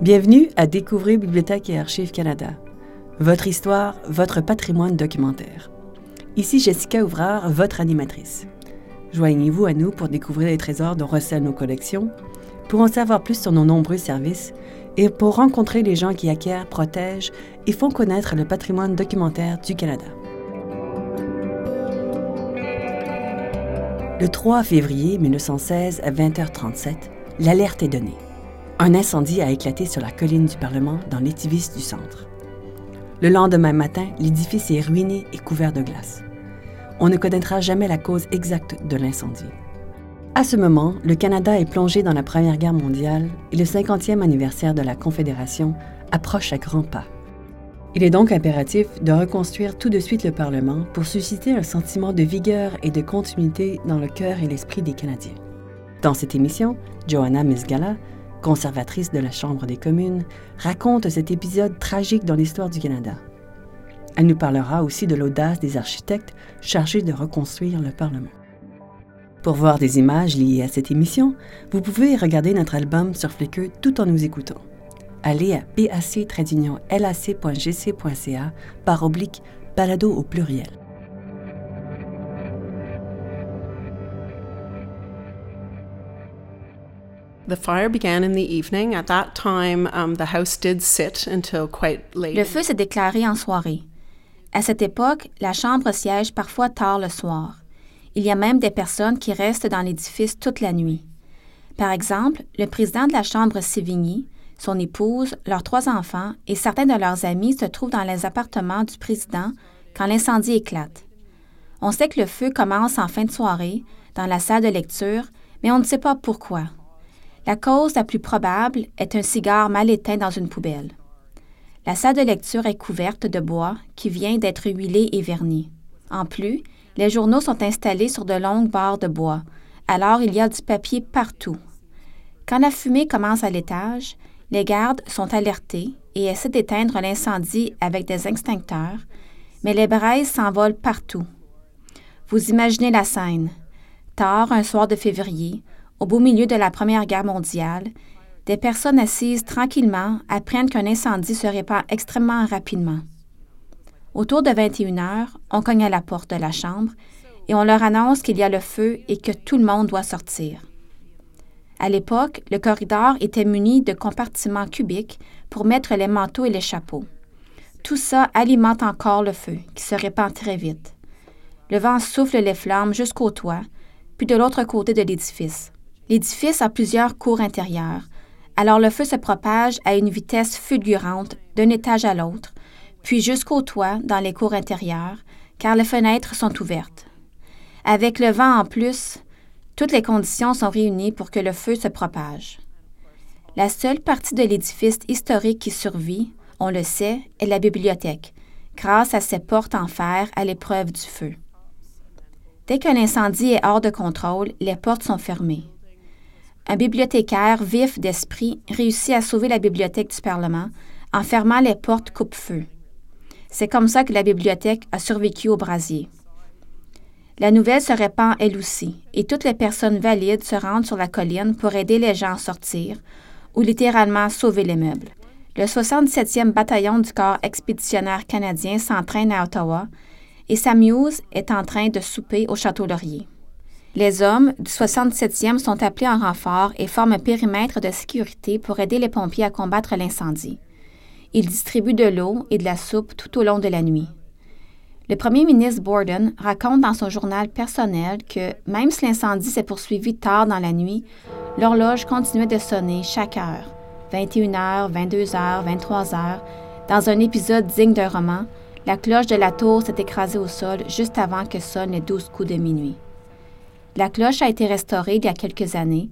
Bienvenue à Découvrir Bibliothèque et Archives Canada. Votre histoire, votre patrimoine documentaire. Ici Jessica Ouvrard, votre animatrice. Joignez-vous à nous pour découvrir les trésors dont recèlent nos collections, pour en savoir plus sur nos nombreux services et pour rencontrer les gens qui acquièrent, protègent et font connaître le patrimoine documentaire du Canada. Le 3 février 1916 à 20h37, l'alerte est donnée. Un incendie a éclaté sur la colline du Parlement dans l'étivis du centre. Le lendemain matin, l'édifice est ruiné et couvert de glace. On ne connaîtra jamais la cause exacte de l'incendie. À ce moment, le Canada est plongé dans la Première Guerre mondiale et le 50e anniversaire de la Confédération approche à grands pas. Il est donc impératif de reconstruire tout de suite le Parlement pour susciter un sentiment de vigueur et de continuité dans le cœur et l'esprit des Canadiens. Dans cette émission, Johanna Misgala, conservatrice de la Chambre des communes, raconte cet épisode tragique dans l'histoire du Canada. Elle nous parlera aussi de l'audace des architectes chargés de reconstruire le Parlement. Pour voir des images liées à cette émission, vous pouvez regarder notre album sur Flickr tout en nous écoutant. Allez à pac-lac.gc.ca par oblique balado au pluriel. Le feu s'est déclaré en soirée. À cette époque, la chambre siège parfois tard le soir. Il y a même des personnes qui restent dans l'édifice toute la nuit. Par exemple, le président de la Chambre Sévigny, son épouse, leurs trois enfants et certains de leurs amis se trouvent dans les appartements du président quand l'incendie éclate. On sait que le feu commence en fin de soirée, dans la salle de lecture, mais on ne sait pas pourquoi. La cause la plus probable est un cigare mal éteint dans une poubelle. La salle de lecture est couverte de bois qui vient d'être huilé et verni. En plus, les journaux sont installés sur de longues barres de bois, alors il y a du papier partout. Quand la fumée commence à l'étage, les gardes sont alertés et essaient d'éteindre l'incendie avec des extincteurs, mais les braises s'envolent partout. Vous imaginez la scène. Tard, un soir de février, au beau milieu de la Première Guerre mondiale, des personnes assises tranquillement apprennent qu'un incendie se répand extrêmement rapidement. Autour de 21 heures, on cogne à la porte de la chambre et on leur annonce qu'il y a le feu et que tout le monde doit sortir. À l'époque, le corridor était muni de compartiments cubiques pour mettre les manteaux et les chapeaux. Tout ça alimente encore le feu, qui se répand très vite. Le vent souffle les flammes jusqu'au toit, puis de l'autre côté de l'édifice. L'édifice a plusieurs cours intérieures, alors le feu se propage à une vitesse fulgurante d'un étage à l'autre, puis jusqu'au toit dans les cours intérieures, car les fenêtres sont ouvertes. Avec le vent en plus, toutes les conditions sont réunies pour que le feu se propage. La seule partie de l'édifice historique qui survit, on le sait, est la bibliothèque, grâce à ses portes en fer à l'épreuve du feu. Dès qu'un incendie est hors de contrôle, les portes sont fermées. Un bibliothécaire vif d'esprit réussit à sauver la bibliothèque du Parlement en fermant les portes coupe-feu. C'est comme ça que la bibliothèque a survécu au brasier. La nouvelle se répand elle aussi, et toutes les personnes valides se rendent sur la colline pour aider les gens à sortir, ou littéralement sauver les meubles. Le 67e bataillon du corps expéditionnaire canadien s'entraîne à Ottawa, et s'amuse est en train de souper au Château Laurier. Les hommes du 67e sont appelés en renfort et forment un périmètre de sécurité pour aider les pompiers à combattre l'incendie. Il distribue de l'eau et de la soupe tout au long de la nuit. Le premier ministre Borden raconte dans son journal personnel que même si l'incendie s'est poursuivi tard dans la nuit, l'horloge continuait de sonner chaque heure, 21h, 22h, 23h. Dans un épisode digne d'un roman, la cloche de la tour s'est écrasée au sol juste avant que sonnent les douze coups de minuit. La cloche a été restaurée il y a quelques années.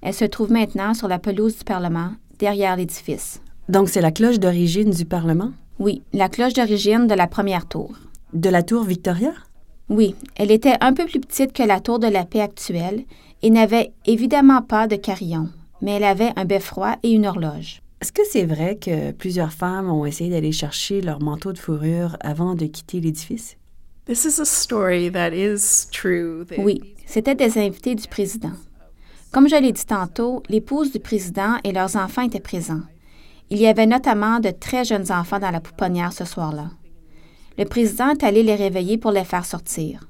Elle se trouve maintenant sur la pelouse du Parlement, derrière l'édifice. Donc, c'est la cloche d'origine du Parlement? Oui, la cloche d'origine de la première tour. De la tour Victoria? Oui, elle était un peu plus petite que la tour de la paix actuelle et n'avait évidemment pas de carillon, mais elle avait un beffroi et une horloge. Est-ce que c'est vrai que plusieurs femmes ont essayé d'aller chercher leur manteau de fourrure avant de quitter l'édifice? This is a story that is true. Oui, c'était des invités du président. Comme je l'ai dit tantôt, l'épouse du président et leurs enfants étaient présents. Il y avait notamment de très jeunes enfants dans la pouponnière ce soir-là. Le président est allé les réveiller pour les faire sortir.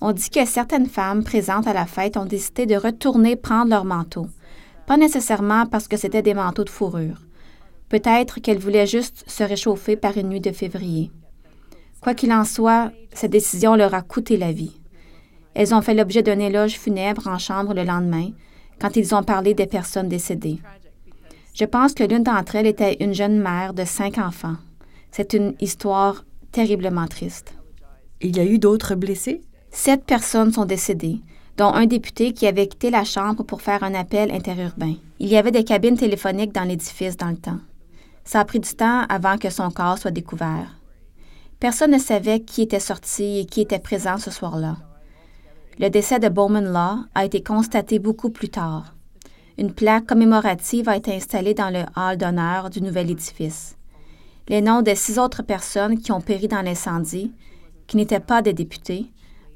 On dit que certaines femmes présentes à la fête ont décidé de retourner prendre leur manteau, pas nécessairement parce que c'était des manteaux de fourrure. Peut-être qu'elles voulaient juste se réchauffer par une nuit de février. Quoi qu'il en soit, cette décision leur a coûté la vie. Elles ont fait l'objet d'un éloge funèbre en chambre le lendemain, quand ils ont parlé des personnes décédées. Je pense que l'une d'entre elles était une jeune mère de cinq enfants. C'est une histoire terriblement triste. Il y a eu d'autres blessés? Sept personnes sont décédées, dont un député qui avait quitté la Chambre pour faire un appel interurbain. Il y avait des cabines téléphoniques dans l'édifice dans le temps. Ça a pris du temps avant que son corps soit découvert. Personne ne savait qui était sorti et qui était présent ce soir-là. Le décès de Bowman Law a été constaté beaucoup plus tard. Une plaque commémorative a été installée dans le hall d'honneur du nouvel édifice. Les noms des six autres personnes qui ont péri dans l'incendie, qui n'étaient pas des députés,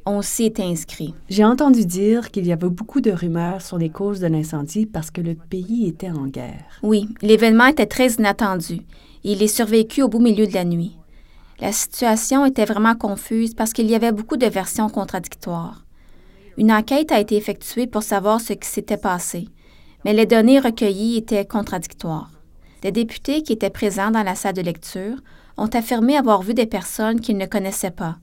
ont aussi été inscrits. J'ai entendu dire qu'il y avait beaucoup de rumeurs sur les causes de l'incendie parce que le pays était en guerre. Oui, l'événement était très inattendu il est survécu au beau milieu de la nuit. La situation était vraiment confuse parce qu'il y avait beaucoup de versions contradictoires. Une enquête a été effectuée pour savoir ce qui s'était passé, mais les données recueillies étaient contradictoires. Des députés qui étaient présents dans la salle de lecture ont affirmé avoir vu des personnes qu'ils ne connaissaient pas,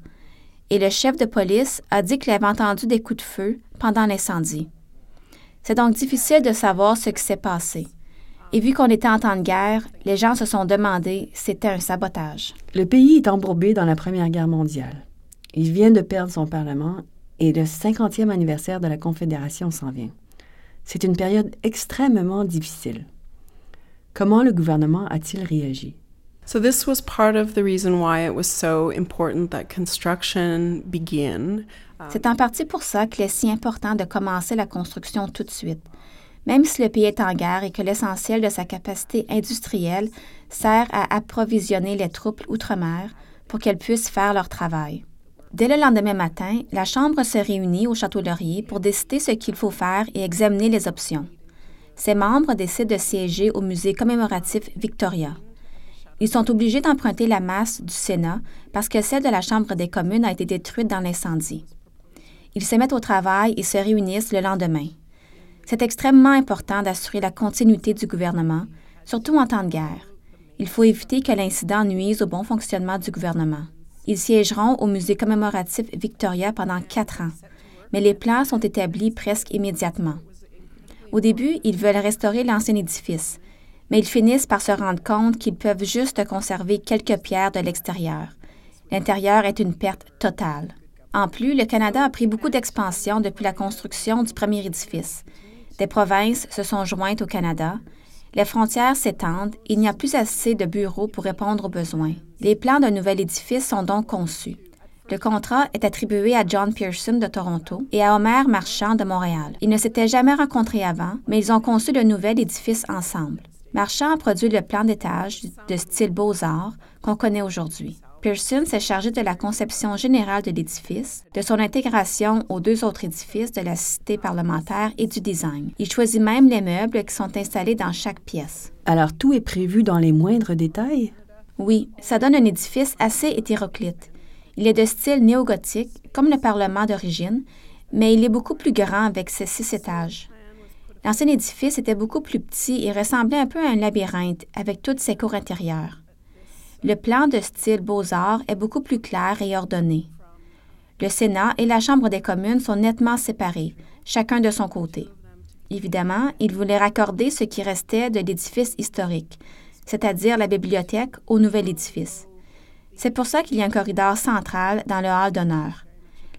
et le chef de police a dit qu'il avait entendu des coups de feu pendant l'incendie. C'est donc difficile de savoir ce qui s'est passé. Et vu qu'on était en temps de guerre, les gens se sont demandé si c'était un sabotage. Le pays est embourbé dans la Première Guerre mondiale. Il vient de perdre son Parlement et le 50e anniversaire de la Confédération s'en vient. C'est une période extrêmement difficile. Comment le gouvernement a-t-il réagi? So this was part of the reason why it was so important that construction begin. C'est en partie pour ça qu'il est si important de commencer la construction tout de suite, même si le pays est en guerre et que l'essentiel de sa capacité industrielle sert à approvisionner les troupes outre-mer pour qu'elles puissent faire leur travail. Dès le lendemain matin, la Chambre se réunit au Château Laurier pour décider ce qu'il faut faire et examiner les options. Ses membres décident de siéger au musée commémoratif Victoria. Ils sont obligés d'emprunter la masse du Sénat parce que celle de la Chambre des communes a été détruite dans l'incendie. Ils se mettent au travail et se réunissent le lendemain. C'est extrêmement important d'assurer la continuité du gouvernement, surtout en temps de guerre. Il faut éviter que l'incident nuise au bon fonctionnement du gouvernement. Ils siégeront au musée commémoratif Victoria pendant quatre ans, mais les plans sont établis presque immédiatement. Au début, ils veulent restaurer l'ancien édifice, mais ils finissent par se rendre compte qu'ils peuvent juste conserver quelques pierres de l'extérieur. L'intérieur est une perte totale. En plus, le Canada a pris beaucoup d'expansion depuis la construction du premier édifice. Des provinces se sont jointes au Canada. Les frontières s'étendent. Il n'y a plus assez de bureaux pour répondre aux besoins. Les plans d'un nouvel édifice sont donc conçus. Le contrat est attribué à John Pearson de Toronto et à Homer Marchand de Montréal. Ils ne s'étaient jamais rencontrés avant, mais ils ont conçu le nouvel édifice ensemble. Marchand a produit le plan d'étage de style Beaux-Arts qu'on connaît aujourd'hui. Pearson s'est chargé de la conception générale de l'édifice, de son intégration aux deux autres édifices de la cité parlementaire et du design. Il choisit même les meubles qui sont installés dans chaque pièce. Alors tout est prévu dans les moindres détails? Oui, ça donne un édifice assez hétéroclite. Il est de style néo-gothique, comme le Parlement d'origine, mais il est beaucoup plus grand avec ses six étages. L'ancien édifice était beaucoup plus petit et ressemblait un peu à un labyrinthe avec toutes ses cours intérieures. Le plan de style Beaux-Arts est beaucoup plus clair et ordonné. Le Sénat et la Chambre des communes sont nettement séparés, chacun de son côté. Évidemment, il voulait raccorder ce qui restait de l'édifice historique, c'est-à-dire la bibliothèque, au nouvel édifice. C'est pour ça qu'il y a un corridor central dans le hall d'honneur.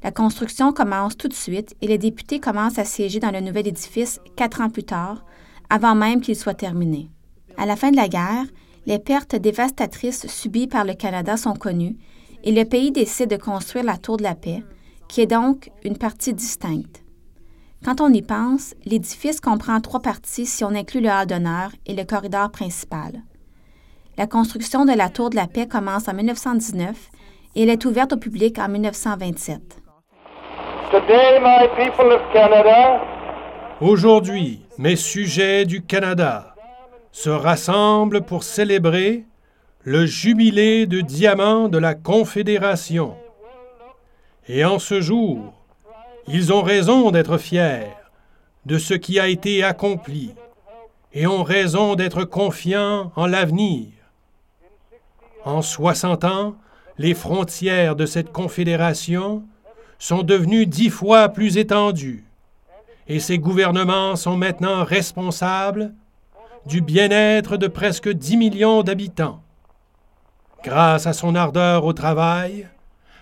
La construction commence tout de suite et les députés commencent à siéger dans le nouvel édifice quatre ans plus tard, avant même qu'il soit terminé. À la fin de la guerre, les pertes dévastatrices subies par le Canada sont connues et le pays décide de construire la Tour de la Paix, qui est donc une partie distincte. Quand on y pense, l'édifice comprend trois parties si on inclut le hall d'honneur et le corridor principal. La construction de la Tour de la Paix commence en 1919 et elle est ouverte au public en 1927. Aujourd'hui, mes sujets du Canada, se rassemblent pour célébrer le jubilé de diamant de la Confédération. Et en ce jour, ils ont raison d'être fiers de ce qui a été accompli et ont raison d'être confiants en l'avenir. En 60 ans, les frontières de cette confédération sont devenues dix fois plus étendues et ces gouvernements sont maintenant responsables du bien-être de presque 10 millions d'habitants. Grâce à son ardeur au travail,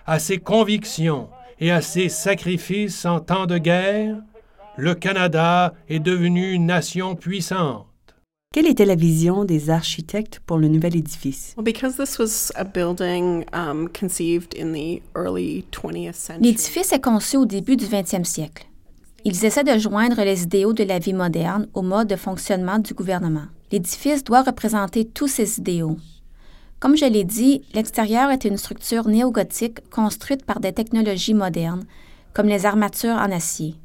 à ses convictions et à ses sacrifices en temps de guerre, le Canada est devenu une nation puissante. Quelle était la vision des architectes pour le nouvel édifice? Well, because this was a building um, conceived in the early 20th century. L'édifice est conçu au début du 20e siècle. Ils essaient de joindre les idéaux de la vie moderne au mode de fonctionnement du gouvernement. L'édifice doit représenter tous ces idéaux. Comme je l'ai dit, l'extérieur est une structure néogothique construite par des technologies modernes, comme les armatures en acier.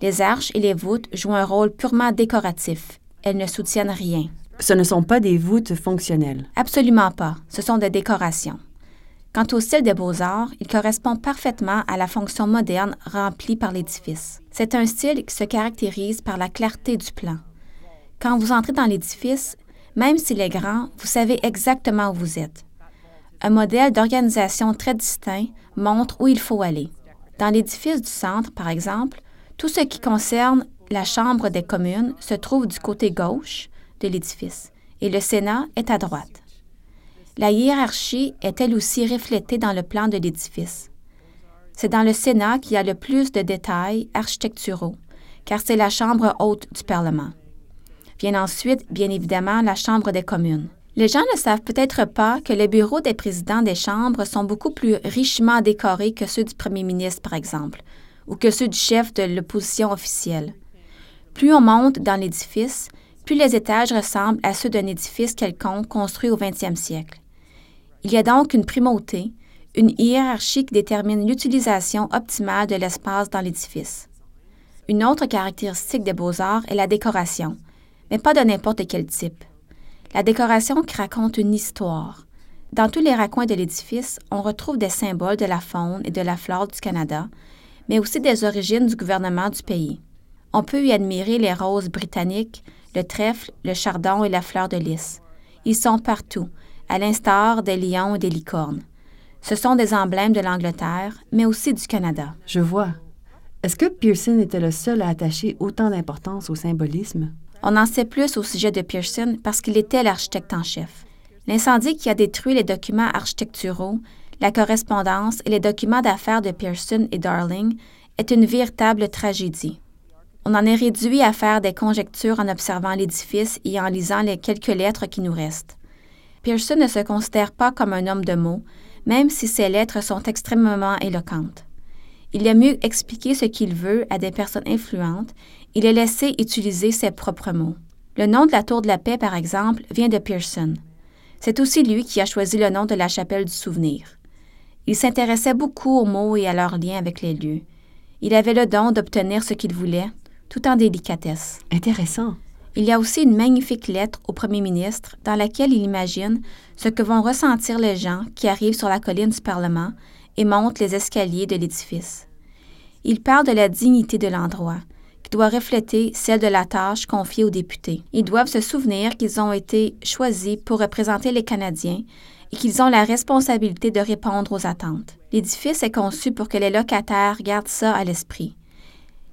Les arches et les voûtes jouent un rôle purement décoratif. Elles ne soutiennent rien. Ce ne sont pas des voûtes fonctionnelles. Absolument pas. Ce sont des décorations. Quant au style des beaux-arts, il correspond parfaitement à la fonction moderne remplie par l'édifice. C'est un style qui se caractérise par la clarté du plan. Quand vous entrez dans l'édifice, même s'il est grand, vous savez exactement où vous êtes. Un modèle d'organisation très distinct montre où il faut aller. Dans l'édifice du centre, par exemple, tout ce qui concerne la Chambre des communes se trouve du côté gauche de l'édifice et le Sénat est à droite. La hiérarchie est elle aussi reflétée dans le plan de l'édifice. C'est dans le Sénat qu'il y a le plus de détails architecturaux, car c'est la Chambre haute du Parlement. Vient ensuite, bien évidemment, la Chambre des communes. Les gens ne savent peut-être pas que les bureaux des présidents des chambres sont beaucoup plus richement décorés que ceux du premier ministre, par exemple, ou que ceux du chef de l'opposition officielle. Plus on monte dans l'édifice, plus les étages ressemblent à ceux d'un édifice quelconque construit au 20e siècle. Il y a donc une primauté, une hiérarchie qui détermine l'utilisation optimale de l'espace dans l'édifice. Une autre caractéristique des beaux-arts est la décoration, mais pas de n'importe quel type. La décoration raconte une histoire. Dans tous les raccoins de l'édifice, on retrouve des symboles de la faune et de la flore du Canada, mais aussi des origines du gouvernement du pays. On peut y admirer les roses britanniques, le trèfle, le chardon et la fleur de lys. Ils sont partout, à l'instar des lions et des licornes. Ce sont des emblèmes de l'Angleterre, mais aussi du Canada. Je vois. Est-ce que Pearson était le seul à attacher autant d'importance au symbolisme? On en sait plus au sujet de Pearson parce qu'il était l'architecte en chef. L'incendie qui a détruit les documents architecturaux, la correspondance et les documents d'affaires de Pearson et Darling est une véritable tragédie. On en est réduit à faire des conjectures en observant l'édifice et en lisant les quelques lettres qui nous restent. Pearson ne se considère pas comme un homme de mots, même si ses lettres sont extrêmement éloquentes. Il aime mieux expliquer ce qu'il veut à des personnes influentes il est laissé utiliser ses propres mots. Le nom de la Tour de la Paix, par exemple, vient de Pearson. C'est aussi lui qui a choisi le nom de la chapelle du souvenir. Il s'intéressait beaucoup aux mots et à leurs liens avec les lieux. Il avait le don d'obtenir ce qu'il voulait, tout en délicatesse. Intéressant. Il y a aussi une magnifique lettre au premier ministre dans laquelle il imagine ce que vont ressentir les gens qui arrivent sur la colline du Parlement et montent les escaliers de l'édifice. Il parle de la dignité de l'endroit, qui doit refléter celle de la tâche confiée aux députés. Ils doivent se souvenir qu'ils ont été choisis pour représenter les Canadiens et qu'ils ont la responsabilité de répondre aux attentes. L'édifice est conçu pour que les locataires gardent ça à l'esprit.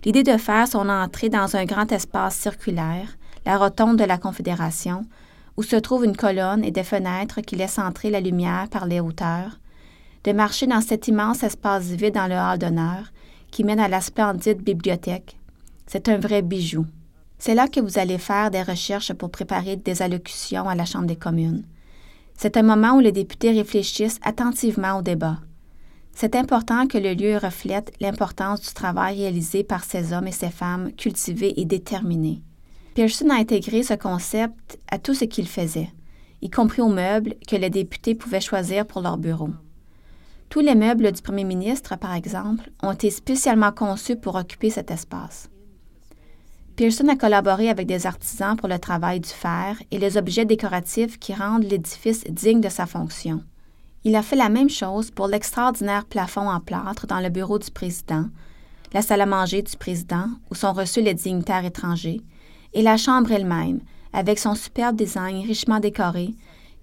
L'idée de faire son entrée dans un grand espace circulaire, la rotonde de la Confédération, où se trouve une colonne et des fenêtres qui laissent entrer la lumière par les hauteurs, de marcher dans cet immense espace vide dans le hall d'honneur qui mène à la splendide bibliothèque, c'est un vrai bijou. C'est là que vous allez faire des recherches pour préparer des allocutions à la Chambre des communes. C'est un moment où les députés réfléchissent attentivement au débat. C'est important que le lieu reflète l'importance du travail réalisé par ces hommes et ces femmes cultivés et déterminés. Pearson a intégré ce concept à tout ce qu'il faisait, y compris aux meubles que les députés pouvaient choisir pour leur bureau. Tous les meubles du premier ministre, par exemple, ont été spécialement conçus pour occuper cet espace. Pearson a collaboré avec des artisans pour le travail du fer et les objets décoratifs qui rendent l'édifice digne de sa fonction. Il a fait la même chose pour l'extraordinaire plafond en plâtre dans le bureau du président, la salle à manger du président où sont reçus les dignitaires étrangers, et la chambre elle-même, avec son superbe design richement décoré,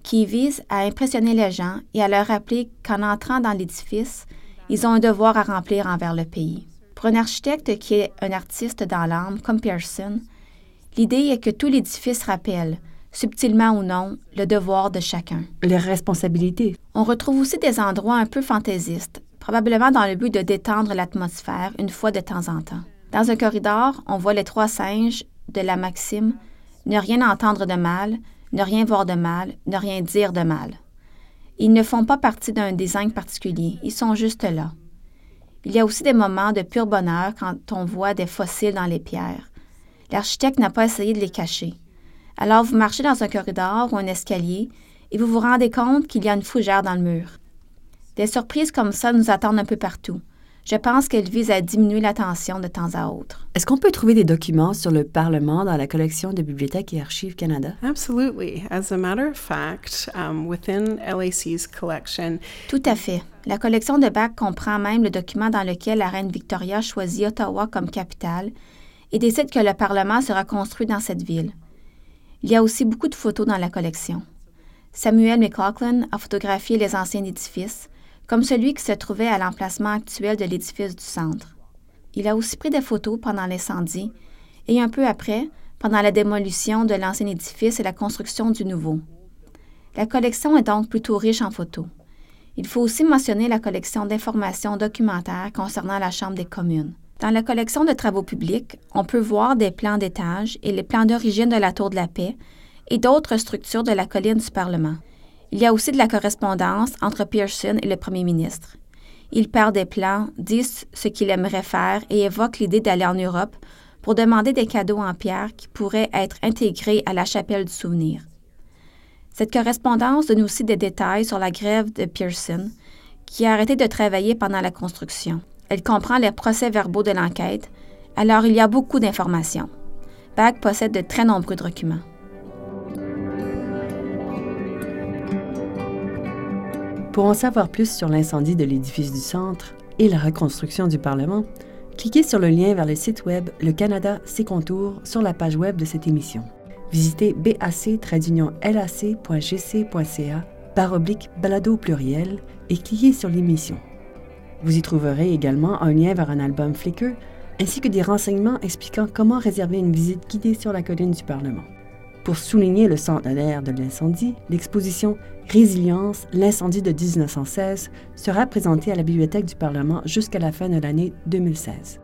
qui vise à impressionner les gens et à leur rappeler qu'en entrant dans l'édifice, ils ont un devoir à remplir envers le pays. Pour un architecte qui est un artiste dans l'âme, comme Pearson, l'idée est que tout l'édifice rappelle, subtilement ou non, le devoir de chacun. Les responsabilités. On retrouve aussi des endroits un peu fantaisistes, probablement dans le but de détendre l'atmosphère une fois de temps en temps. Dans un corridor, on voit les trois singes de la maxime ne rien entendre de mal, ne rien voir de mal, ne rien dire de mal. Ils ne font pas partie d'un design particulier, ils sont juste là. Il y a aussi des moments de pur bonheur quand on voit des fossiles dans les pierres. L'architecte n'a pas essayé de les cacher. Alors vous marchez dans un corridor ou un escalier et vous vous rendez compte qu'il y a une fougère dans le mur. Des surprises comme ça nous attendent un peu partout. Je pense qu'elle vise à diminuer la tension de temps à autre. Est-ce qu'on peut trouver des documents sur le Parlement dans la collection de Bibliothèque et Archives Canada? Absolutely. As a matter of fact, um, within LAC's collection, Tout à fait. La collection de Bach comprend même le document dans lequel la reine Victoria choisit Ottawa comme capitale et décide que le Parlement sera construit dans cette ville. Il y a aussi beaucoup de photos dans la collection. Samuel McLaughlin a photographié les anciens édifices, comme celui qui se trouvait à l'emplacement actuel de l'édifice du centre. Il a aussi pris des photos pendant l'incendie et un peu après, pendant la démolition de l'ancien édifice et la construction du nouveau. La collection est donc plutôt riche en photos. Il faut aussi mentionner la collection d'informations documentaires concernant la Chambre des communes. Dans la collection de travaux publics, on peut voir des plans d'étage et les plans d'origine de la Tour de la Paix et d'autres structures de la colline du Parlement. Il y a aussi de la correspondance entre Pearson et le premier ministre. Il perd des plans, dit ce qu'il aimerait faire et évoque l'idée d'aller en Europe pour demander des cadeaux en pierre qui pourraient être intégrés à la chapelle du souvenir. Cette correspondance donne aussi des détails sur la grève de Pearson, qui a arrêté de travailler pendant la construction. Elle comprend les procès-verbaux de l'enquête, alors il y a beaucoup d'informations. Bach possède de très nombreux documents. Pour en savoir plus sur l'incendie de l'édifice du centre et la reconstruction du Parlement, cliquez sur le lien vers le site web Le Canada, ses contours sur la page web de cette émission. Visitez bac-lac.gc.ca par oblique balado pluriel et cliquez sur l'émission. Vous y trouverez également un lien vers un album Flickr ainsi que des renseignements expliquant comment réserver une visite guidée sur la colline du Parlement. Pour souligner le centenaire de l'incendie, l'exposition Résilience, l'incendie de 1916 sera présentée à la Bibliothèque du Parlement jusqu'à la fin de l'année 2016.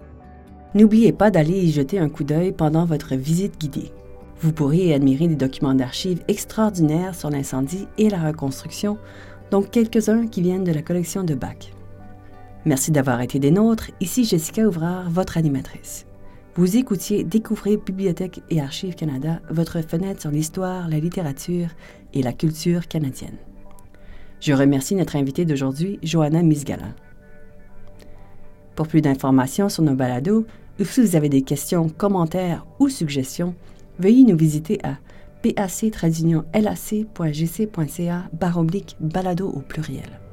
N'oubliez pas d'aller y jeter un coup d'œil pendant votre visite guidée. Vous pourrez admirer des documents d'archives extraordinaires sur l'incendie et la reconstruction, dont quelques-uns qui viennent de la collection de Bach. Merci d'avoir été des nôtres. Ici Jessica Ouvrard, votre animatrice. Vous écoutiez Découvrir Bibliothèque et Archives Canada, votre fenêtre sur l'histoire, la littérature et la culture canadienne. Je remercie notre invitée d'aujourd'hui, Johanna Misgala. Pour plus d'informations sur nos balados, ou si vous avez des questions, commentaires ou suggestions, veuillez nous visiter à pac-lac.gc.ca balado au pluriel.